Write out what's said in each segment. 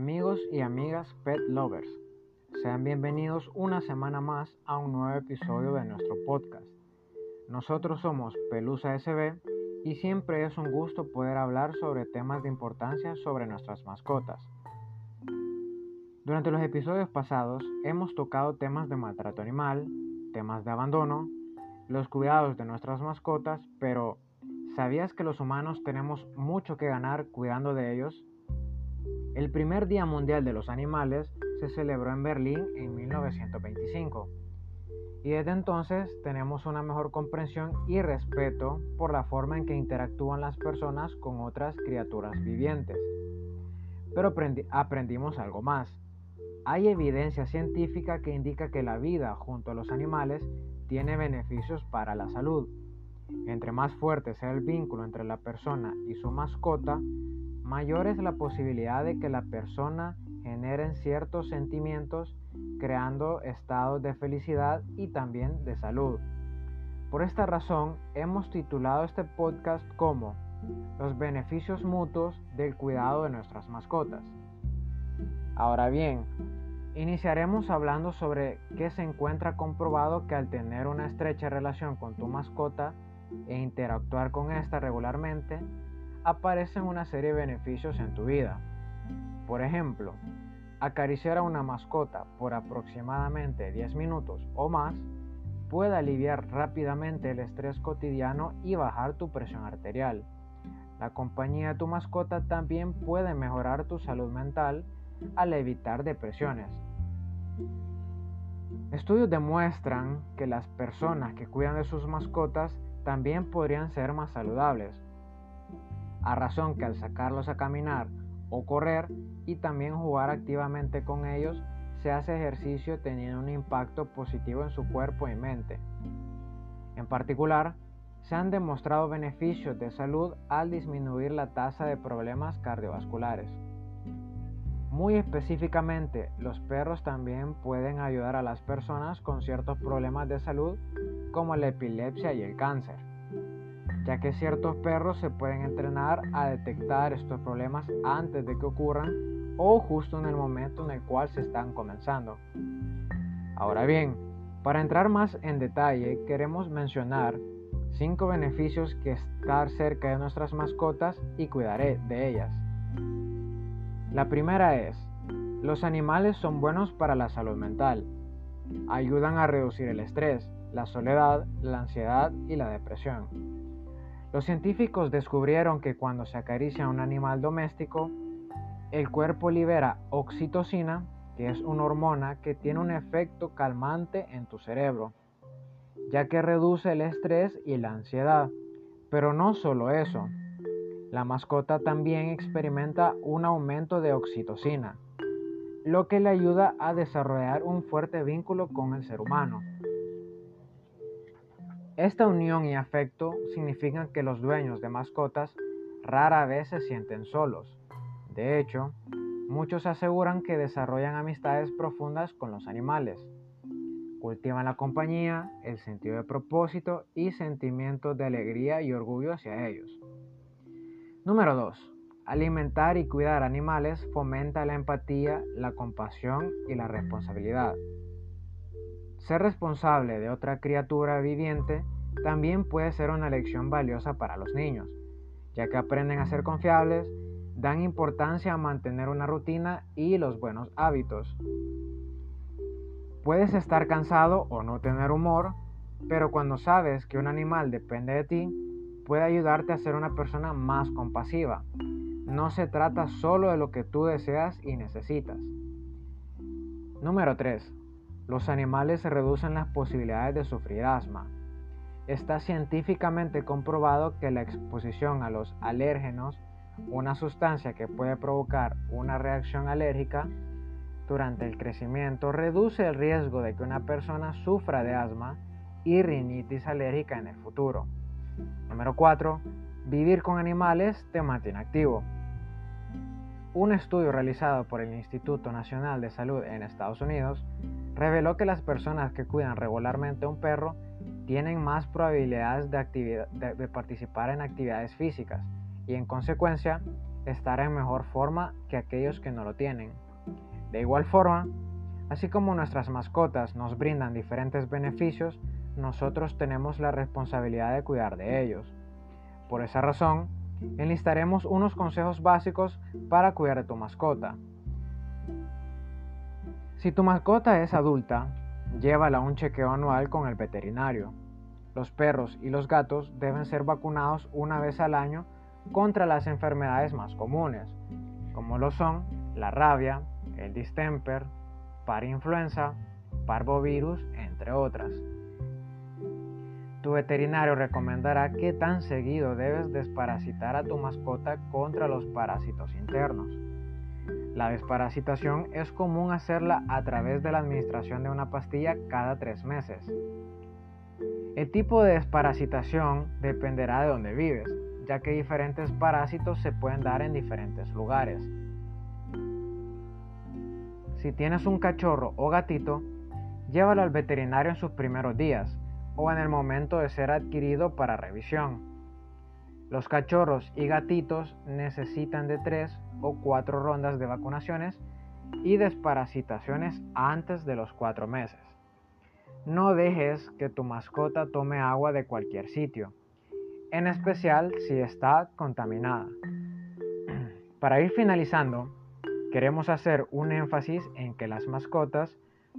Amigos y amigas pet lovers, sean bienvenidos una semana más a un nuevo episodio de nuestro podcast. Nosotros somos Pelusa SB y siempre es un gusto poder hablar sobre temas de importancia sobre nuestras mascotas. Durante los episodios pasados hemos tocado temas de maltrato animal, temas de abandono, los cuidados de nuestras mascotas, pero ¿sabías que los humanos tenemos mucho que ganar cuidando de ellos? El primer Día Mundial de los Animales se celebró en Berlín en 1925 y desde entonces tenemos una mejor comprensión y respeto por la forma en que interactúan las personas con otras criaturas vivientes. Pero aprendimos algo más. Hay evidencia científica que indica que la vida junto a los animales tiene beneficios para la salud. Entre más fuerte sea el vínculo entre la persona y su mascota, mayor es la posibilidad de que la persona genere ciertos sentimientos creando estados de felicidad y también de salud. Por esta razón hemos titulado este podcast como Los beneficios mutuos del cuidado de nuestras mascotas. Ahora bien, iniciaremos hablando sobre qué se encuentra comprobado que al tener una estrecha relación con tu mascota e interactuar con esta regularmente, aparecen una serie de beneficios en tu vida. Por ejemplo, acariciar a una mascota por aproximadamente 10 minutos o más puede aliviar rápidamente el estrés cotidiano y bajar tu presión arterial. La compañía de tu mascota también puede mejorar tu salud mental al evitar depresiones. Estudios demuestran que las personas que cuidan de sus mascotas también podrían ser más saludables a razón que al sacarlos a caminar o correr y también jugar activamente con ellos, se hace ejercicio teniendo un impacto positivo en su cuerpo y mente. En particular, se han demostrado beneficios de salud al disminuir la tasa de problemas cardiovasculares. Muy específicamente, los perros también pueden ayudar a las personas con ciertos problemas de salud como la epilepsia y el cáncer ya que ciertos perros se pueden entrenar a detectar estos problemas antes de que ocurran o justo en el momento en el cual se están comenzando. Ahora bien, para entrar más en detalle, queremos mencionar 5 beneficios que estar cerca de nuestras mascotas y cuidaré de ellas. La primera es, los animales son buenos para la salud mental. Ayudan a reducir el estrés, la soledad, la ansiedad y la depresión. Los científicos descubrieron que cuando se acaricia a un animal doméstico, el cuerpo libera oxitocina, que es una hormona que tiene un efecto calmante en tu cerebro, ya que reduce el estrés y la ansiedad. Pero no solo eso, la mascota también experimenta un aumento de oxitocina, lo que le ayuda a desarrollar un fuerte vínculo con el ser humano. Esta unión y afecto significan que los dueños de mascotas rara vez se sienten solos. De hecho, muchos aseguran que desarrollan amistades profundas con los animales. Cultivan la compañía, el sentido de propósito y sentimientos de alegría y orgullo hacia ellos. Número 2. Alimentar y cuidar animales fomenta la empatía, la compasión y la responsabilidad. Ser responsable de otra criatura viviente también puede ser una lección valiosa para los niños, ya que aprenden a ser confiables, dan importancia a mantener una rutina y los buenos hábitos. Puedes estar cansado o no tener humor, pero cuando sabes que un animal depende de ti, puede ayudarte a ser una persona más compasiva. No se trata solo de lo que tú deseas y necesitas. Número 3. Los animales reducen las posibilidades de sufrir asma. Está científicamente comprobado que la exposición a los alérgenos, una sustancia que puede provocar una reacción alérgica durante el crecimiento, reduce el riesgo de que una persona sufra de asma y rinitis alérgica en el futuro. Número 4. Vivir con animales te mantiene activo. Un estudio realizado por el Instituto Nacional de Salud en Estados Unidos reveló que las personas que cuidan regularmente a un perro tienen más probabilidades de, participar en actividades físicas y en consecuencia estará en mejor forma que aquellos que no lo tienen. De igual forma, así como nuestras mascotas nos brindan diferentes beneficios, nosotros tenemos la responsabilidad de cuidar de ellos. Por esa razón, enlistaremos unos consejos básicos para cuidar de tu mascota. Si tu mascota es adulta, llévala a un chequeo anual con el veterinario. Los perros y los gatos deben ser vacunados una vez al año contra las enfermedades más comunes, como lo son la rabia, el distemper, parinfluenza, parvovirus, entre otras. Tu veterinario recomendará qué tan seguido debes desparasitar a tu mascota contra los parásitos internos. La desparasitación es común hacerla a través de la administración de una pastilla cada tres meses. El tipo de desparasitación dependerá de dónde vives, ya que diferentes parásitos se pueden dar en diferentes lugares. Si tienes un cachorro o gatito, llévalo al veterinario en sus primeros días o en el momento de ser adquirido para revisión. Los cachorros y gatitos necesitan de 3 o 4 rondas de vacunaciones y desparasitaciones antes de los 4 meses. No dejes que tu mascota tome agua de cualquier sitio en especial si está contaminada. Para ir finalizando, queremos hacer un énfasis en que las mascotas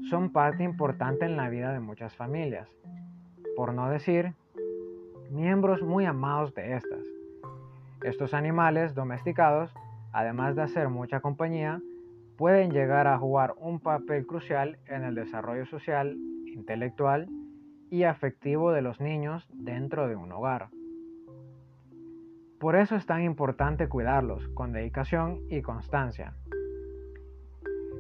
son parte importante en la vida de muchas familias, por no decir miembros muy amados de estas. Estos animales domesticados, además de hacer mucha compañía, pueden llegar a jugar un papel crucial en el desarrollo social, intelectual y afectivo de los niños dentro de un hogar. Por eso es tan importante cuidarlos con dedicación y constancia.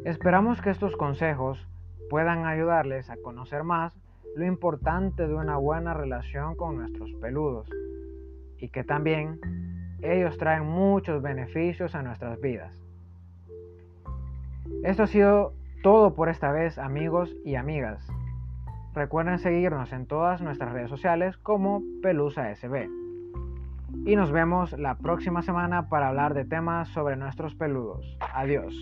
Esperamos que estos consejos puedan ayudarles a conocer más lo importante de una buena relación con nuestros peludos y que también ellos traen muchos beneficios a nuestras vidas. Esto ha sido todo por esta vez amigos y amigas. Recuerden seguirnos en todas nuestras redes sociales como Pelusa SB y nos vemos la próxima semana para hablar de temas sobre nuestros peludos. Adiós.